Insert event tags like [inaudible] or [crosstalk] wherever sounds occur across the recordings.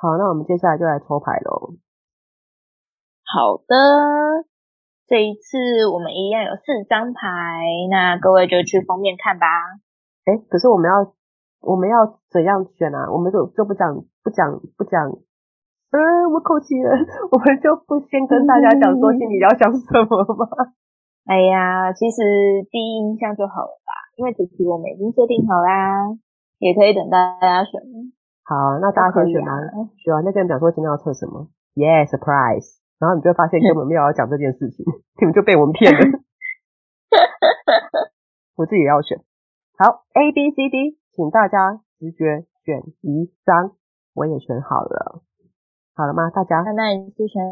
好，那我们接下来就来抽牌喽。好的，这一次我们一样有四张牌，那各位就去封面看吧。哎，可是我们要我们要怎样选啊？我们就就不讲不讲不讲，嗯，我口气了，[laughs] 我们就不先跟大家讲说心里要想什么吗？[laughs] 哎呀，其实第一印象就好了吧，因为主题我们已经设定好啦，也可以等大家选。好，那大家先选完，啊、选完再跟人讲说今天要测什么？Yeah，surprise！然后你就会发现根本没有要讲这件事情，[laughs] 你们就被我们骗了。[laughs] 我自己也要选。好，A、B、C、D，请大家直觉选一张。我也选好了，好了吗？大家？那那你是选？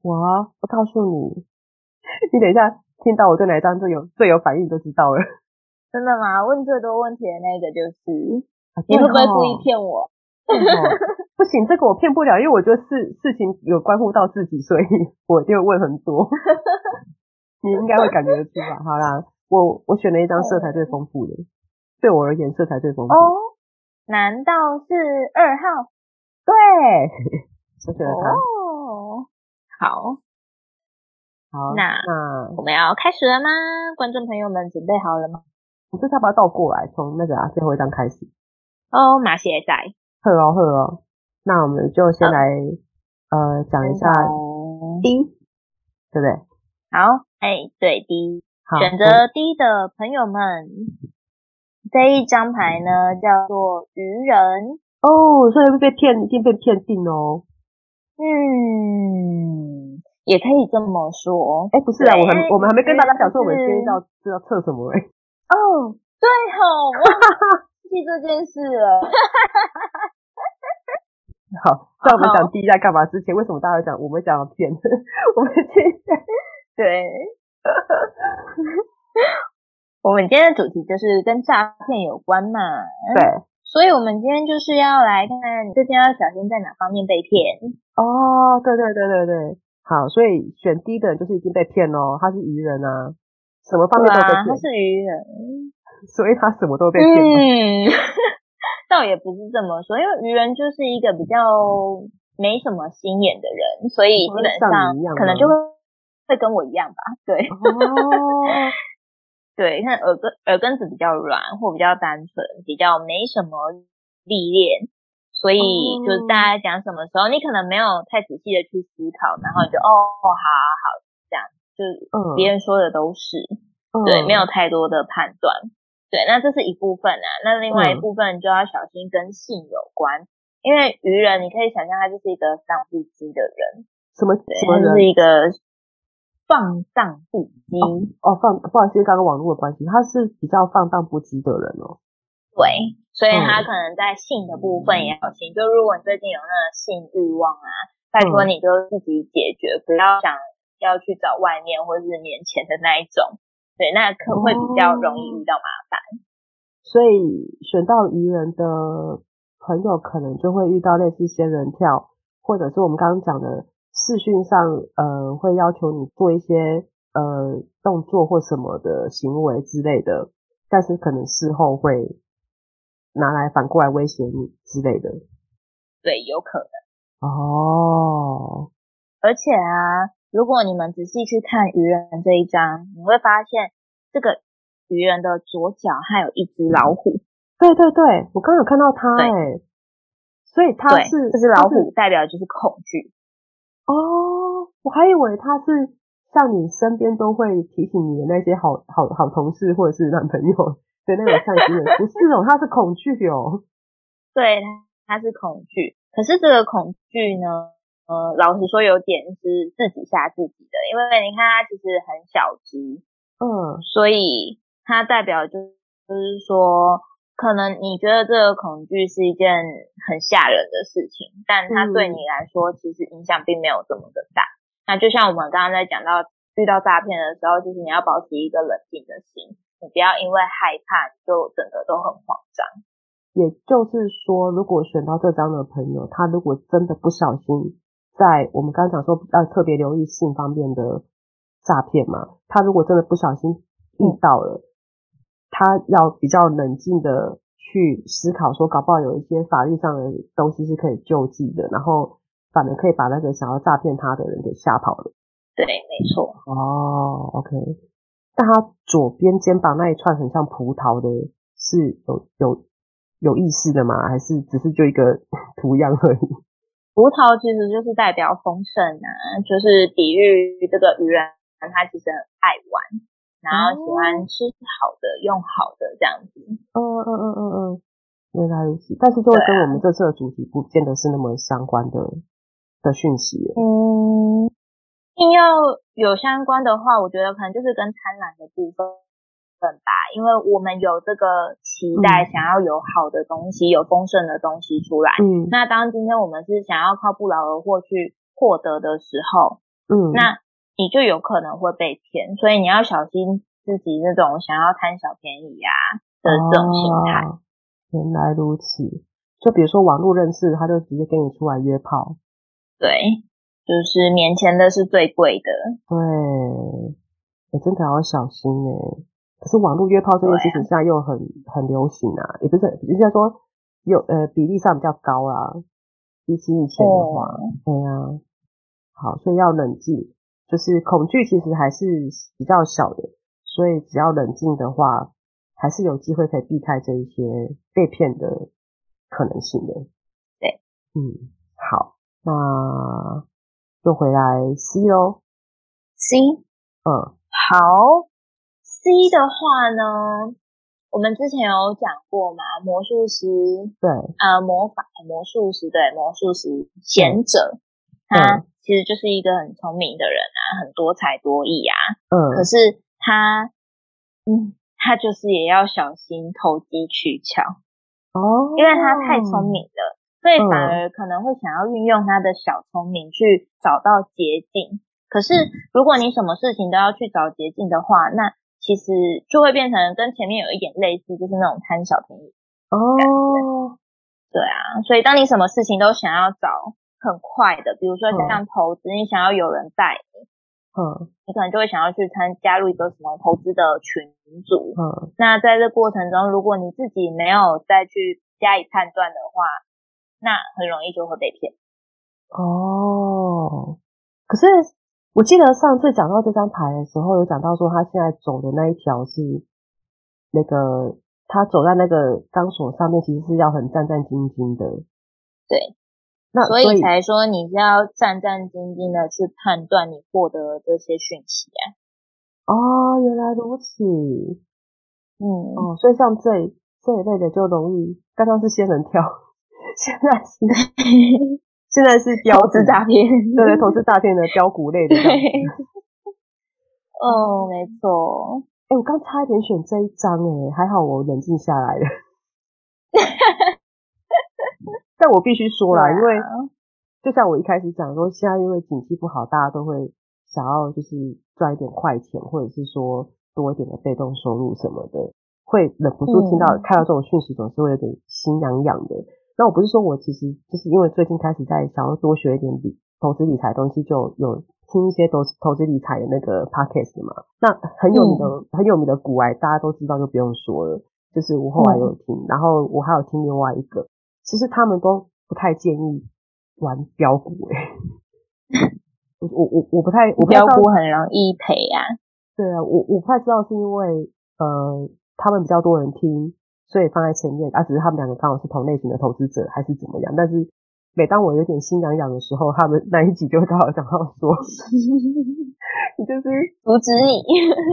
我我告诉你，[laughs] 你等一下听到我对哪张最有最有反应就知道了。真的吗？问最多问题的那个就是。你会不会故意骗我？[laughs] 不行，这个我骗不了，因为我觉得事事情有关乎到自己，所以 [laughs] 我就问很多。[laughs] 你应该会感觉得出吧？好啦，我我选了一张色彩最丰富的，对我而言色彩最丰富。哦，难道是二号？对，我选了它。哦，好，好，那那我们要开始了吗？观众朋友们准备好了吗？我这要把它倒过来，从那个啊最后一张开始。哦，马鞋仔，好哦，好哦，那我们就先来、哦、呃讲一下 D，对不对？好，哎，对 D，选择 D 的朋友们，这一张牌呢叫做愚人哦，所以会被骗，一定被骗定哦。嗯，也可以这么说。哎，不是啊，我们我们还没跟大家讲说我们今天要是要测什么哎。哦，对吼、[laughs] 哦。这件事了，[laughs] 好，在我们讲第一在干嘛之前，为什么大家会讲我们讲骗？[laughs] 我们今天对，[laughs] 我们今天的主题就是跟诈骗有关嘛。对，所以我们今天就是要来看看你最近要小心在哪方面被骗。哦，对对对对对，好，所以选 D 的人就是已经被骗喽，他是愚人啊，什么方面都被骗，他是愚人。所以他什么都被骗。嗯，[laughs] 倒也不是这么说，因为愚人就是一个比较没什么心眼的人，所以基本上可能就会会跟我一样吧。对，哦、[laughs] 对，看耳根耳根子比较软，或比较单纯，比较没什么历练，所以就是大家讲什么时候，你可能没有太仔细的去思考，然后你就哦，好好好，这样，就是别人说的都是，嗯、对，没有太多的判断。对，那这是一部分啊。那另外一部分就要小心跟性有关，嗯、因为愚人你可以想象他就是一个放不羁的人。什么？什么就是一个放荡不羁。哦，放，不好意思，刚刚网络的关系，他是比较放荡不羁的人哦。对，所以他可能在性的部分也小心。嗯、就如果你最近有那个性欲望啊，拜托你就自己解决，嗯、不要想要去找外面或者是面前的那一种。对，那可会比较容易遇到麻烦。哦，所以选到愚人的朋友，可能就会遇到类似仙人跳，或者是我们刚刚讲的视讯上，呃，会要求你做一些呃动作或什么的行为之类的，但是可能事后会拿来反过来威胁你之类的。对，有可能。哦，而且啊。如果你们仔细去看愚人这一张，你会发现这个愚人的左脚还有一只老虎。对对对，我刚刚有看到他哎，对所以他是这只老虎代表的就是恐惧。哦，我还以为他是像你身边都会提醒你的那些好好好同事或者是男朋友 [laughs] 的那种善心人，不是哦，他是恐惧哦。对，他是恐惧，可是这个恐惧呢？呃，老实说，有点是自己吓自己的，因为你看它其实很小只，嗯，所以它代表就是说，可能你觉得这个恐惧是一件很吓人的事情，但它对你来说其实影响并没有这么的大。嗯、那就像我们刚刚在讲到遇到诈骗的时候，就是你要保持一个冷静的心，你不要因为害怕就整个都很慌张。也就是说，如果选到这张的朋友，他如果真的不小心，在我们刚刚讲说要特别留意性方面的诈骗嘛，他如果真的不小心遇到了，嗯、他要比较冷静的去思考，说搞不好有一些法律上的东西是可以救济的，然后反而可以把那个想要诈骗他的人给吓跑了。对，没错。哦，OK。但他左边肩膀那一串很像葡萄的，是有有。有意思的吗？还是只是就一个 [laughs] 图样而已？葡萄其实就是代表丰盛啊，就是比喻这个鱼人，他其实很爱玩，然后喜欢吃好的、哦、用好的这样子。嗯嗯嗯嗯嗯，原来如此。但是就会跟我们这次的主题不见得是那么相关的的讯息。嗯，硬要有相关的话，我觉得可能就是跟贪婪的部分。吧，因为我们有这个期待，想要有好的东西，嗯、有丰盛的东西出来。嗯，那当今天我们是想要靠不劳而获去获得的时候，嗯，那你就有可能会被骗，所以你要小心自己那种想要贪小便宜啊的这种心态。哦，原来如此，就比如说网络认识，他就直接跟你出来约炮。对，就是免钱的是最贵的。对，你真的要小心哎。可是网络约炮这件事情现在又很很流行啊，也不是，应该说有呃比例上比较高啊，比起以前的话，对呀，好，所以要冷静，就是恐惧其实还是比较小的，所以只要冷静的话，还是有机会可以避开这一些被骗的可能性的。对，嗯，好，那就回来 C 喽，C，嗯，好。C 的话呢，我们之前有讲过嘛，魔术师对，呃，魔法魔术师对，魔术师贤者，他其实就是一个很聪明的人啊，很多才多艺啊，嗯，可是他，嗯，他就是也要小心投机取巧哦，因为他太聪明了，所以反而可能会想要运用他的小聪明去找到捷径。可是如果你什么事情都要去找捷径的话，那其实就会变成跟前面有一点类似，就是那种贪小便宜哦。对啊，所以当你什么事情都想要找很快的，比如说像投资，嗯、你想要有人带你，嗯，你可能就会想要去参加入一个什么投资的群组，嗯。那在这过程中，如果你自己没有再去加以判断的话，那很容易就会被骗。哦，可是。我记得上次讲到这张牌的时候，有讲到说他现在走的那一条是那个他走在那个钢索上面，其实是要很战战兢兢的。对，那所以，才说你是要战战兢兢的去判断你获得的这些讯息啊。哦，原来如此。嗯，哦，所以像这这一类的就容易，刚刚是仙人跳，[laughs] 现在是。[laughs] 现在是标投资诈骗，对 [laughs] 对，投资诈骗的标股类的。哦，没错。哎、欸，我刚差一点选这一张，哎，还好我冷静下来了。[laughs] 但我必须说啦，因为就像我一开始讲说，现在因为景气不好，大家都会想要就是赚一点快钱，或者是说多一点的被动收入什么的，会忍不住听到、嗯、看到这种讯息，总是会有点心痒痒的。那我不是说我其实就是因为最近开始在想要多学一点理投资理财的东西，就有听一些投投资理财的那个 podcast 嘛。那很有名的、嗯、很有名的股癌，大家都知道就不用说了。就是我后来有听，嗯、然后我还有听另外一个，其实他们都不太建议玩标股诶、欸、[laughs] 我我我我不太，我标股很容易赔啊。对啊，我我不太知道是因为呃他们比较多人听。所以放在前面啊，只是他们两个刚好是同类型的投资者，还是怎么样？但是每当我有点心痒痒的时候，他们那一集就会刚好讲到说，[laughs] 你就是阻止你，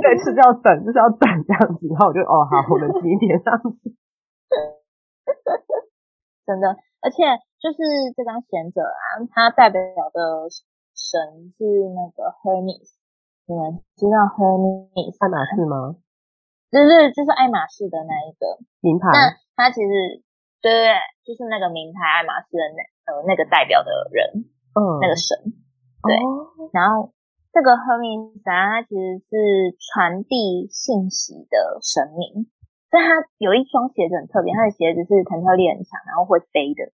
对，就是要等，就是要等这样子。然后我就哦，好，我冷静一点这样子。[laughs] 真的，而且就是这张贤者啊，它代表的神是那个 Hermes，你们知道 Hermes 爱马仕吗？就是就是爱马仕的那一个。名牌，那它其实对对对，就是那个名牌爱马仕的那呃那个代表的人，嗯，那个神，对，哦、然后这个 Hermes 它其实是传递信息的神明，所以它有一双鞋子很特别，它的鞋子是弹跳力很强，然后会飞的，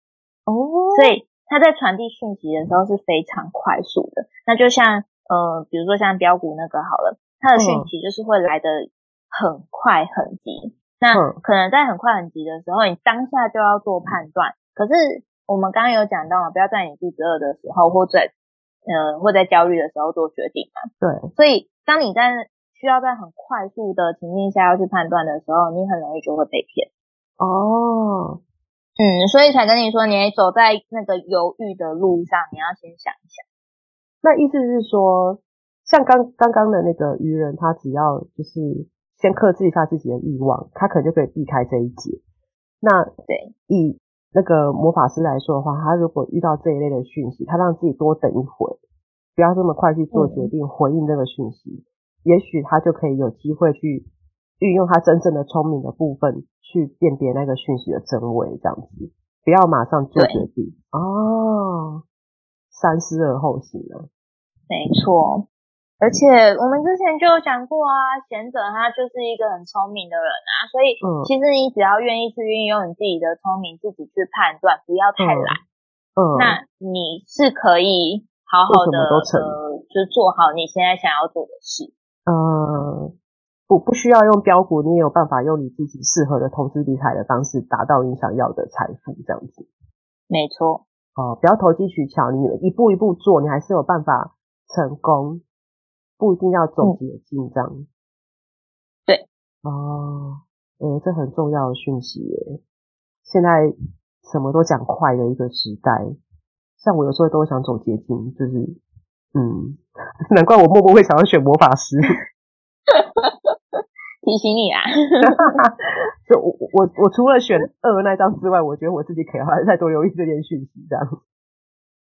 哦，所以它在传递讯息的时候是非常快速的，那就像呃，比如说像标股那个好了，它的讯息就是会来得很快很急。那可能在很快很急的时候，你当下就要做判断。可是我们刚刚有讲到嘛，不要在你肚子饿的时候，或在呃或在焦虑的时候做决定嘛。对。所以当你在需要在很快速的情境下要去判断的时候，你很容易就会被骗。哦。嗯，所以才跟你说，你走在那个犹豫的路上，你要先想一想。那意思是说，像刚刚刚的那个愚人，他只要就是。先克制一下自己的欲望，他可能就可以避开这一劫。那对以那个魔法师来说的话，他如果遇到这一类的讯息，他让自己多等一会，不要这么快去做决定，回应这个讯息，嗯、也许他就可以有机会去运用他真正的聪明的部分去辨别那个讯息的真伪，这样子不要马上做决定哦，三思而后行了。没错。而且我们之前就有讲过啊，贤者他就是一个很聪明的人啊，所以其实你只要愿意去运用你自己的聪明，自己去判断，不要太懒，嗯，那你是可以好好的呃，就做好你现在想要做的事。嗯，不不需要用标股，你也有办法用你自己适合的投资理财的方式，达到你想要的财富，这样子。没错。哦，不要投机取巧，你一步一步做，你还是有办法成功。不一定要走捷径这样，嗯、对哦，诶、欸，这很重要的讯息耶。现在什么都讲快的一个时代，像我有时候都会想走捷径，就是嗯，[laughs] 难怪我默默会想要选魔法师。[laughs] 提醒你啊，[laughs] 就我我我除了选二那张之外，我觉得我自己可以还是再多留意这件讯息这样。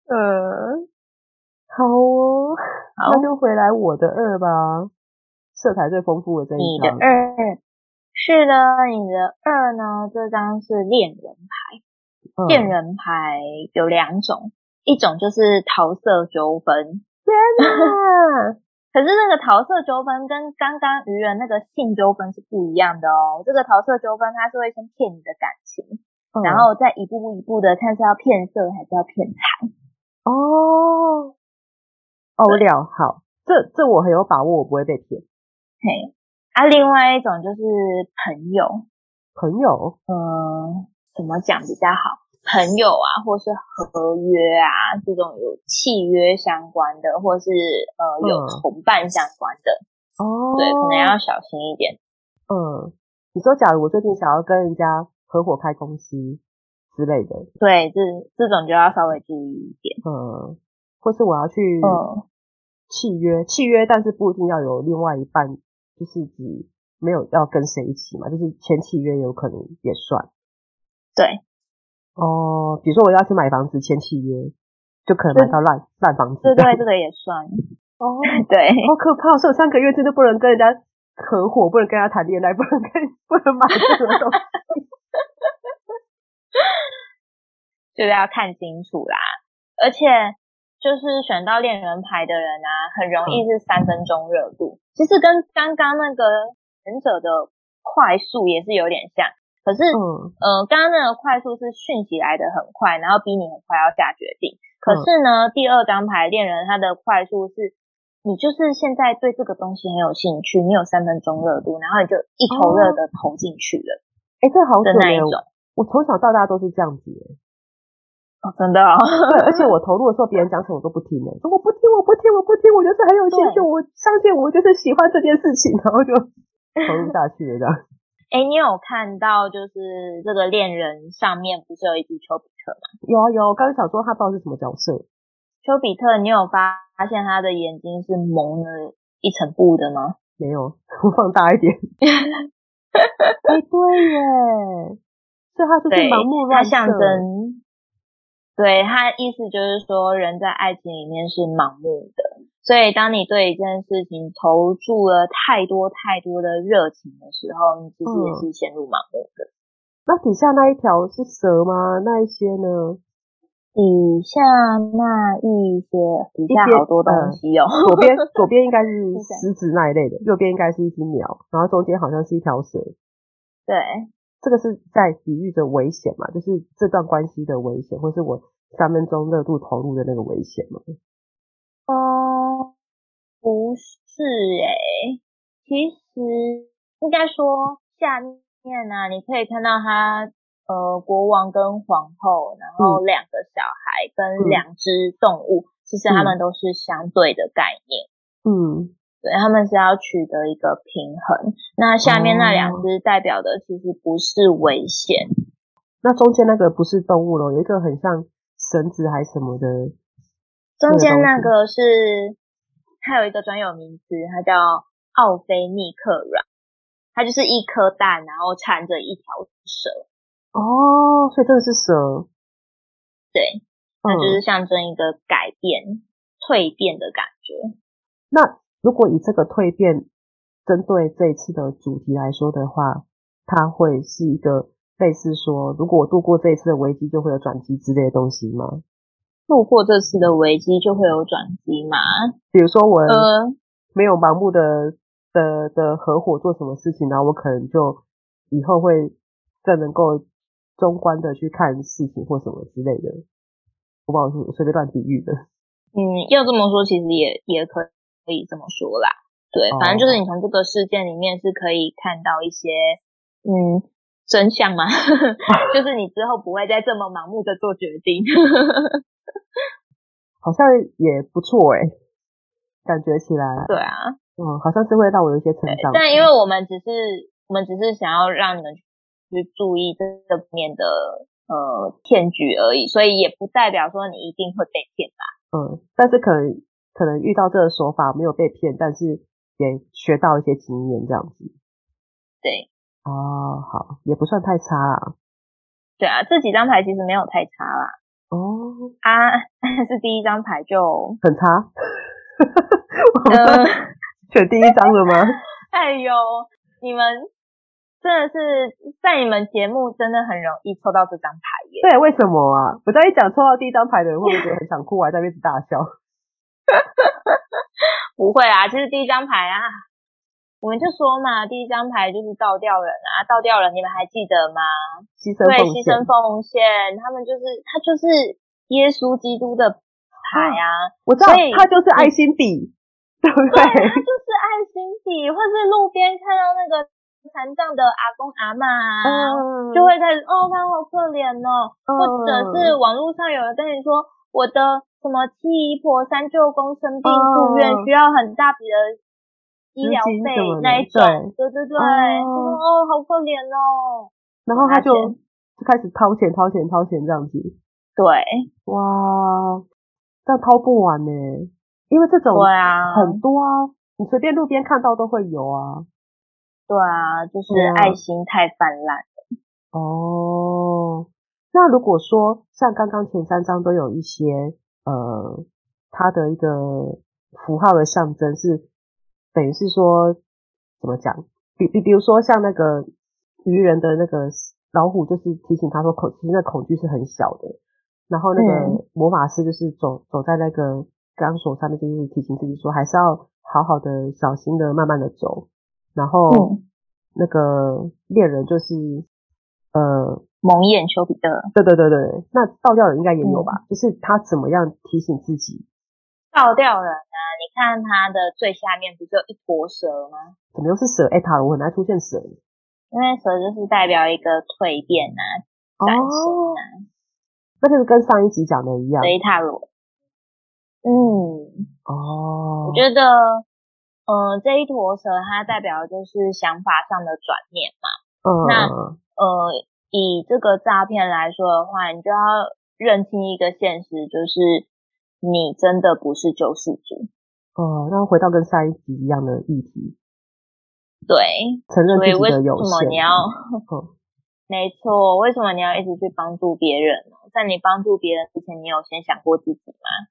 呃。好哦，好，那就回来我的二吧，色彩最丰富的这一张。你的二，是的，你的二呢？这张是恋人牌。恋、嗯、人牌有两种，一种就是桃色纠纷。天哪！[laughs] 可是那个桃色纠纷跟刚刚愚人那个性纠纷是不一样的哦。这个桃色纠纷，它是会先骗你的感情，嗯、然后再一步步一步的看是要骗色还是要骗财。哦。哦，了，好，这这我很有把握，我不会被骗。嘿，啊，另外一种就是朋友，朋友，嗯，怎么讲比较好？朋友啊，或是合约啊，这种有契约相关的，或是呃有同伴相关的，哦、嗯，对，可能要小心一点。嗯，你说，假如我最近想要跟人家合伙开公司之类的，对，这这种就要稍微注意一点。嗯。或是我要去契约，契约，但是不一定要有另外一半，就是指没有要跟谁一起嘛，就是签契约有可能也算。对，哦，比如说我要去买房子签契约，就可能买到烂烂房子。对对，这个也算。哦，[laughs] 对，好可怕！是有三个月真的不能跟人家合伙，不能跟人家谈恋爱，不能跟不能买这种东西，就是要看清楚啦，而且。就是选到恋人牌的人啊，很容易是三分钟热度。其实跟刚刚那个忍者的快速也是有点像，可是，嗯，呃，刚刚那个快速是讯息来的很快，然后逼你很快要下决定。可是呢，第二张牌恋人，他的快速是，你就是现在对这个东西很有兴趣，你有三分钟热度，然后你就一头热的投进去了。哎、哦，这好准那一种。我从小到大都是这样子。哦，真的！对，[laughs] 而且我投入的时候，别人讲什么我都不听的，说我不听，我不听，我不听，我就是很有兴趣，我相信我就是喜欢这件事情，然后就 [laughs] 投入下去了这样。哎，你有看到就是这个恋人上面不是有一只丘比特吗？有啊有，我刚刚想说他不知道是什么角色。丘比特，你有发发现他的眼睛是蒙了一层布的吗？没有，我放大一点。[laughs] 哎，对耶，所以他就是盲目乱射。他象征。对，他意思就是说，人在爱情里面是盲目的，所以当你对一件事情投注了太多太多的热情的时候，你其实也是陷入盲目的。那底下那一条是蛇吗？那一些呢？底下那一些，底下好多东西哦。呃、左边 [laughs] 左边应该是狮子那一类的，右边应该是一只鸟，然后中间好像是一条蛇。对，这个是在比喻着危险嘛，就是这段关系的危险，或是我三分钟热度投入的那个危险嘛。哦、呃，不是诶、欸，其实应该说下面呢、啊，你可以看到他。呃，国王跟皇后，然后两个小孩跟两只动物，嗯、其实他们都是相对的概念。嗯，对，他们是要取得一个平衡。那下面那两只代表的其实不是危险。哦、那中间那个不是动物咯，有一个很像绳子还是什么的。中间那个是，它有一个专有名词，它叫奥菲尼克卵，它就是一颗蛋，然后缠着一条蛇。哦，所以这个是蛇，对，它就是象征一个改变、嗯、蜕变的感觉。那如果以这个蜕变针对这一次的主题来说的话，它会是一个类似说，如果我度过这一次的危机，就会有转机之类的东西吗？度过这次的危机就会有转机吗？比如说我没有盲目的的的合伙做什么事情，然后我可能就以后会更能够。中观的去看事情或什么之类的，我不好说，随便乱比喻的。嗯，要这么说，其实也也可可以这么说啦。对，反正就是你从这个事件里面是可以看到一些嗯真相嘛，[laughs] 就是你之后不会再这么盲目的做决定。[laughs] 好像也不错哎，感觉起来。对啊，嗯，好像是会让我有一些成长。但因为我们只是我们只是想要让你们。去注意这这面的呃骗局而已，所以也不代表说你一定会被骗吧。嗯，但是可能可能遇到这个手法没有被骗，但是也学到一些经验这样子。对。哦，好，也不算太差啦。对啊，这几张牌其实没有太差啦。哦。啊，但是第一张牌就很差。我 [laughs] 们选第一张了吗？[laughs] 哎呦，你们。真的是在你们节目真的很容易抽到这张牌耶。对，为什么啊？我在一讲抽到第一张牌的人会不会觉得很想哭，还在那边大笑？[laughs] 不会啊，其实第一张牌啊，我们就说嘛，第一张牌就是倒吊人啊，倒吊人你们还记得吗？牺牲对，牺牲奉献，他们就是他就是耶稣基督的牌啊，啊我知道，他就是爱心笔，对不对？他就是爱心笔，或是路边看到那个。残障的阿公阿妈、啊嗯、就会在哦，他好可怜哦、嗯，或者是网络上有人跟你说，我的什么七姨婆三舅公生病住院、嗯，需要很大笔的医疗费那一种，对对对，哦，好可怜哦，然后他就就开始掏钱掏钱掏钱这样子，对，哇，这样掏不完呢，因为这种对啊。很多啊，你随便路边看到都会有啊。对啊，就是爱心太泛滥。了。哦，那如果说像刚刚前三章都有一些呃，它的一个符号的象征是等于是说怎么讲？比比比如说像那个愚人的那个老虎，就是提醒他说恐，其实那恐惧是很小的。然后那个魔法师就是走走在那个钢索上面，就是提醒自己说还是要好好的、小心的、慢慢的走。然后，那个猎人就是呃蒙眼丘比特，对对对对，那倒吊人应该也有吧？嗯、就是他怎么样提醒自己？倒吊人啊，你看他的最下面不是有一坨蛇吗？怎么又是蛇？哎，塔罗很难出现蛇，因为蛇就是代表一个蜕变啊，转型啊、哦，那就是跟上一集讲的一样。所以塔罗，嗯，哦，我觉得。呃，这一坨蛇它代表的就是想法上的转念嘛。嗯。那呃，以这个诈骗来说的话，你就要认清一个现实，就是你真的不是救世主。哦，那回到跟上一集一样的议题。对。承认自己的有限。为什么你要？嗯。[laughs] 没错，为什么你要一直去帮助别人呢？在你帮助别人之前，你有先想过自己吗？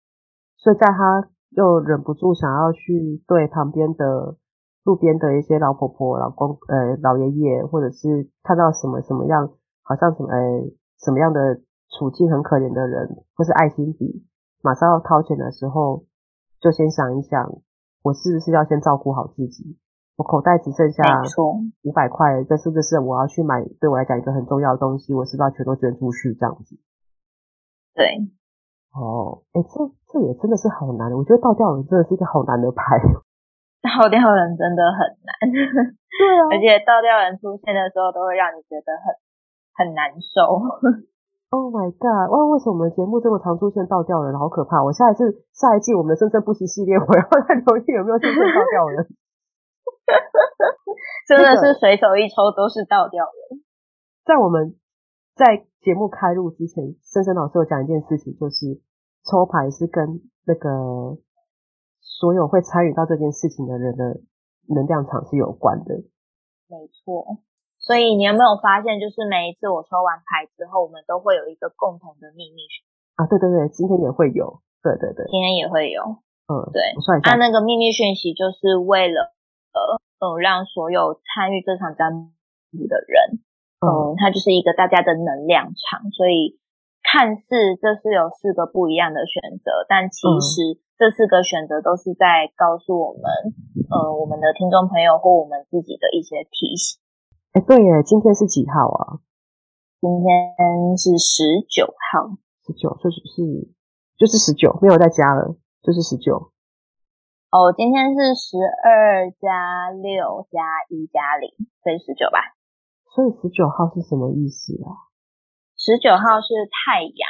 所以在他。又忍不住想要去对旁边的路边的一些老婆婆、老公、呃老爷爷，或者是看到什么什么样好像什么哎什么样的处境很可怜的人，或是爱心笔，马上要掏钱的时候，就先想一想，我是不是要先照顾好自己？我口袋只剩下五百块，这是不是我要去买对我来讲一个很重要的东西？我是不是要全都捐出去这样子？对，哦，哎，这这也真的是好难。我觉得倒吊人真的是一个好难的牌。[laughs] 倒吊人真的很难，对啊，而且倒吊人出现的时候都会让你觉得很很难受。[laughs] Oh my god！哇，为什么我们节目这么常出现倒吊人？好可怕！我下一次下一季我们的生生不息系列，我要再留意有没有出现倒吊人。[laughs] 真的是随手一抽都是倒吊人。在我们在节目开录之前，森森老师有讲一件事情，就是抽牌是跟那个所有会参与到这件事情的人的能量场是有关的。没错，所以你有没有发现，就是每一次我抽完牌之后，我们都会有一个共同的秘密啊？对对对，今天也会有。对对对，今天也会有。嗯，对。我算一下，啊，那个秘密讯息就是为了。呃，嗯，让所有参与这场占卜的人，嗯，它就是一个大家的能量场，所以看似这是有四个不一样的选择，但其实这四个选择都是在告诉我们，呃，我们的听众朋友或我们自己的一些提醒。哎，对耶，今天是几号啊？今天是十九号，十九，就是是就是十九，没有再加了，就是十九。哦，今天是十二加六加一加零，所以十九吧。所以十九号是什么意思啊？十九号是太阳。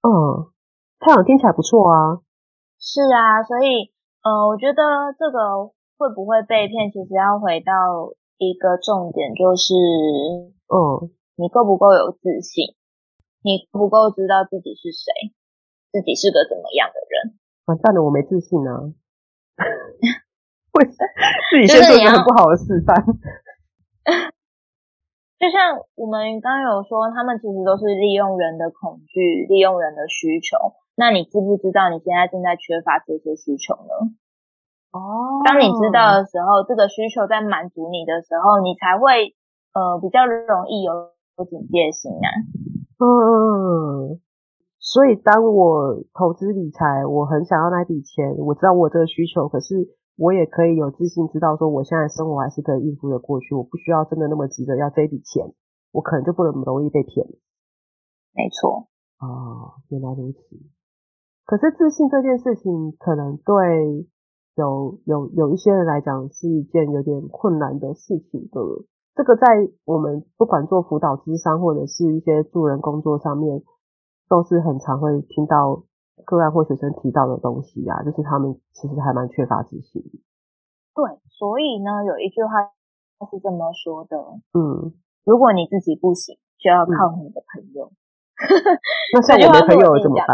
嗯，太阳听起来不错啊。是啊，所以呃，我觉得这个会不会被骗，其实要回到一个重点，就是嗯，你够不够有自信？你不够知道自己是谁？自己是个怎么样的人？完蛋了，我没自信啊。[laughs] 为自己先做一个很不好的示范，[laughs] 就像我们刚刚有说，他们其实都是利用人的恐惧，利用人的需求。那你知不知道你现在正在缺乏这些需求呢？哦，当你知道的时候，这个需求在满足你的时候，你才会呃比较容易有警戒心啊。嗯。所以，当我投资理财，我很想要那笔钱，我知道我有这个需求，可是我也可以有自信知道说，我现在生活还是可以应付的过去，我不需要真的那么急着要这笔钱，我可能就不能容易被骗。没错。哦，原来如此。可是自信这件事情，可能对有有有一些人来讲是一件有点困难的事情的。这个在我们不管做辅导咨商或者是一些助人工作上面。都是很常会听到个案或学生提到的东西啊，就是他们其实还蛮缺乏自信。对，所以呢，有一句话是这么说的，嗯，如果你自己不行，就要靠你的朋友。嗯、那像我没 [laughs] 朋友怎么办？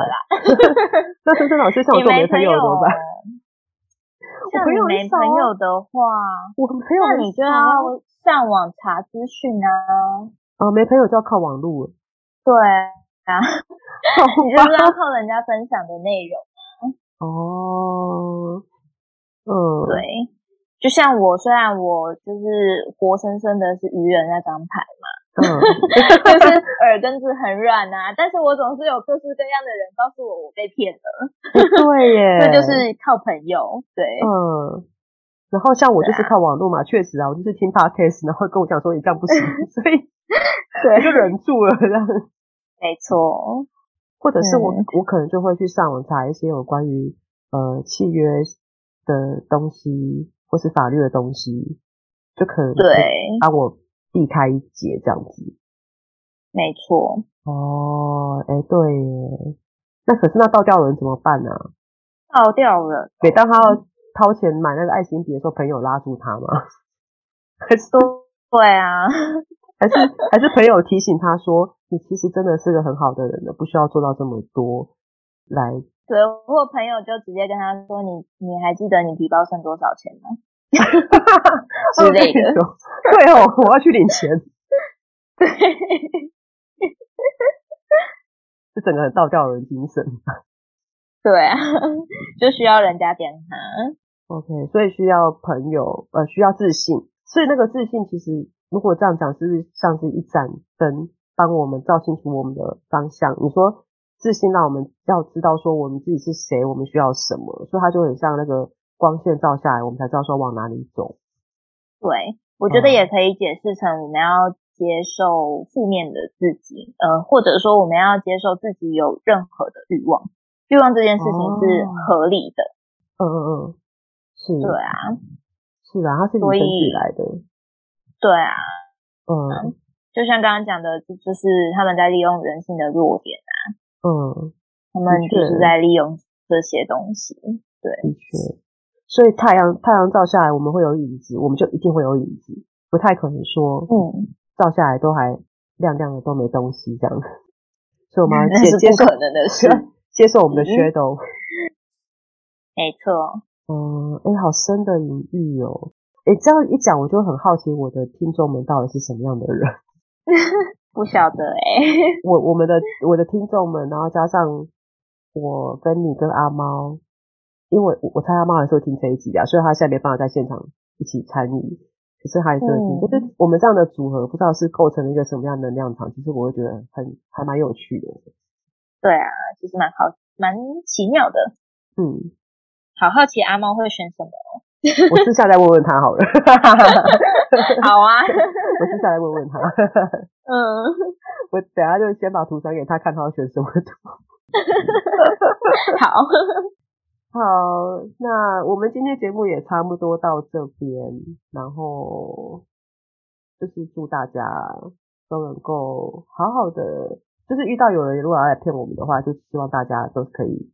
那森森老师像我做没朋友怎么办？像你没朋友的话，我朋友那你就要上网查资讯啊。啊，没朋友就要靠网络。对。啊 [laughs] [laughs] 你就是要靠人家分享的内容哦，嗯，对，就像我，虽然我就是活生生的是愚人那张牌嘛，嗯，[laughs] 就是耳根子很软啊，但是我总是有各式各样的人告诉我我被骗了，对耶，[laughs] 这就是靠朋友，对，嗯，然后像我就是靠网络嘛，确实啊，我就是听 podcast，然后跟我讲说你这样不行，[laughs] 所以对，我就忍住了这样。没错，或者是我、嗯、我可能就会去上网查一些有关于呃契约的东西，或是法律的东西，就可能对。帮我避开一劫这样子。没错。哦，哎，对耶，那可是那倒吊人怎么办呢、啊？倒吊人，每当他要掏钱买那个爱心笔的时候，朋友拉住他吗？还是说对啊？[laughs] 还是还是朋友提醒他说，你其实真的是个很好的人了，不需要做到这么多来。对，或朋友就直接跟他说，你你还记得你皮包剩多少钱吗？[laughs] 之类的。[laughs] 对哦，我要去领钱。[laughs] 对，这整个很倒吊人精神。对啊，就需要人家点他。OK，所以需要朋友，呃，需要自信。所以那个自信其实。如果这样讲，是不是像是一盏灯帮我们照清楚我们的方向。你说自信让我们要知道说我们自己是谁，我们需要什么，所以它就很像那个光线照下来，我们才知道说往哪里走。对，我觉得也可以解释成我们要接受负面的自己，呃，或者说我们要接受自己有任何的欲望，欲望这件事情是合理的。嗯嗯嗯，是。对啊，是啊，它是与生俱来的。对啊，嗯，就像刚刚讲的，就是他们在利用人性的弱点啊，嗯，他们就是在利用这些东西。对，的确。所以太阳太阳照下来，我们会有影子，我们就一定会有影子，不太可能说，嗯，照下来都还亮亮的都没东西这样。所以我们要 [laughs] 接接受可能的事，[laughs] 接受我们的 shadow。没错。嗯，哎，好深的隐喻哦。哎，这样一讲，我就很好奇，我的听众们到底是什么样的人？[laughs] 不晓得哎、欸。我我们的我的听众们，然后加上我跟你跟阿猫。因为我我猜他妈还是会听这一集啊，所以他现在没办法在现场一起参与，可是他还是会听。嗯、就是我们这样的组合，不知道是构成了一个什么样的能量场，其实我会觉得很还蛮有趣的。对啊，其实蛮好，蛮奇妙的。嗯，好好奇阿猫会选什么？我私下再问问他好了。[laughs] [laughs] 好啊，我私下来问问他。嗯，我等下就先把图传给他，看他要选什么图。[laughs] 好。好，那我们今天节目也差不多到这边，然后就是祝大家都能够好好的，就是遇到有人如果要来骗我们的话，就希望大家都可以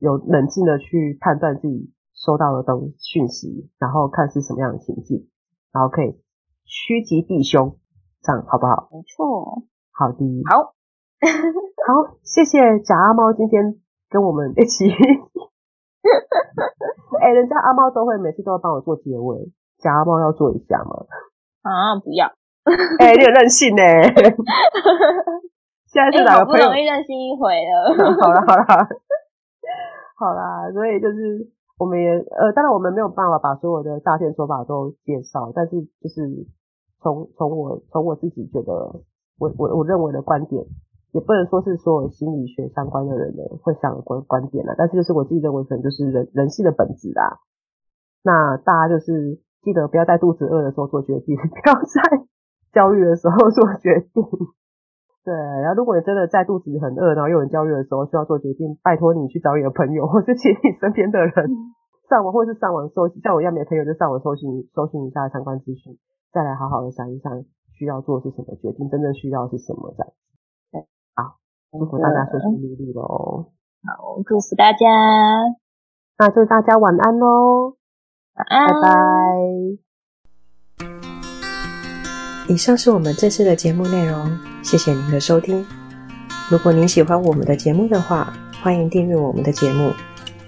有冷静的去判断自己收到的东讯息，然后看是什么样的情境，然后可以趋吉避凶，这样好不好？没错，好的，好，[laughs] 好，谢谢假阿猫今天跟我们一起。[laughs] 哎、欸，人家阿猫都会每次都要帮我做结尾，假阿猫要做一下吗？啊，不要！[laughs] 哎、欸，你很任性呢。[laughs] 现在是哪个朋友？欸、不容易任性一回了。好了好了，好啦，所以就是我们也呃，当然我们没有办法把所有的诈骗手法都介绍，但是就是从从我从我自己觉得我我我认为的观点。也不能说是所有心理学相关的人呢会想的观观点了，但是就是我自己认为可能就是人人性的本质啦。那大家就是记得不要在肚子饿的时候做决定，[laughs] 不要在焦虑的时候做决定。对，然后如果你真的在肚子很饿，然后又很焦虑的时候需要做决定，拜托你去找你的朋友，或是 [laughs] 请你身边的人上网，或是上网搜，像我一样没朋友就上网搜寻搜寻一下相关资讯，再来好好的想一想需要做的是什么决定，真正需要的是什么这样。祝福大家顺顺利利喽！好，祝福大家。那祝大家晚安喽！晚安，拜拜。以上是我们这次的节目内容，谢谢您的收听。如果您喜欢我们的节目的话，欢迎订阅我们的节目，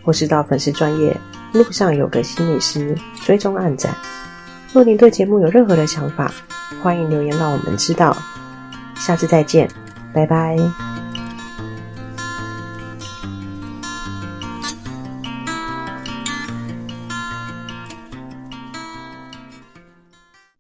或是到粉丝专业路上有个心理师追踪暗赞。若您对节目有任何的想法，欢迎留言让我们知道。下次再见，拜拜。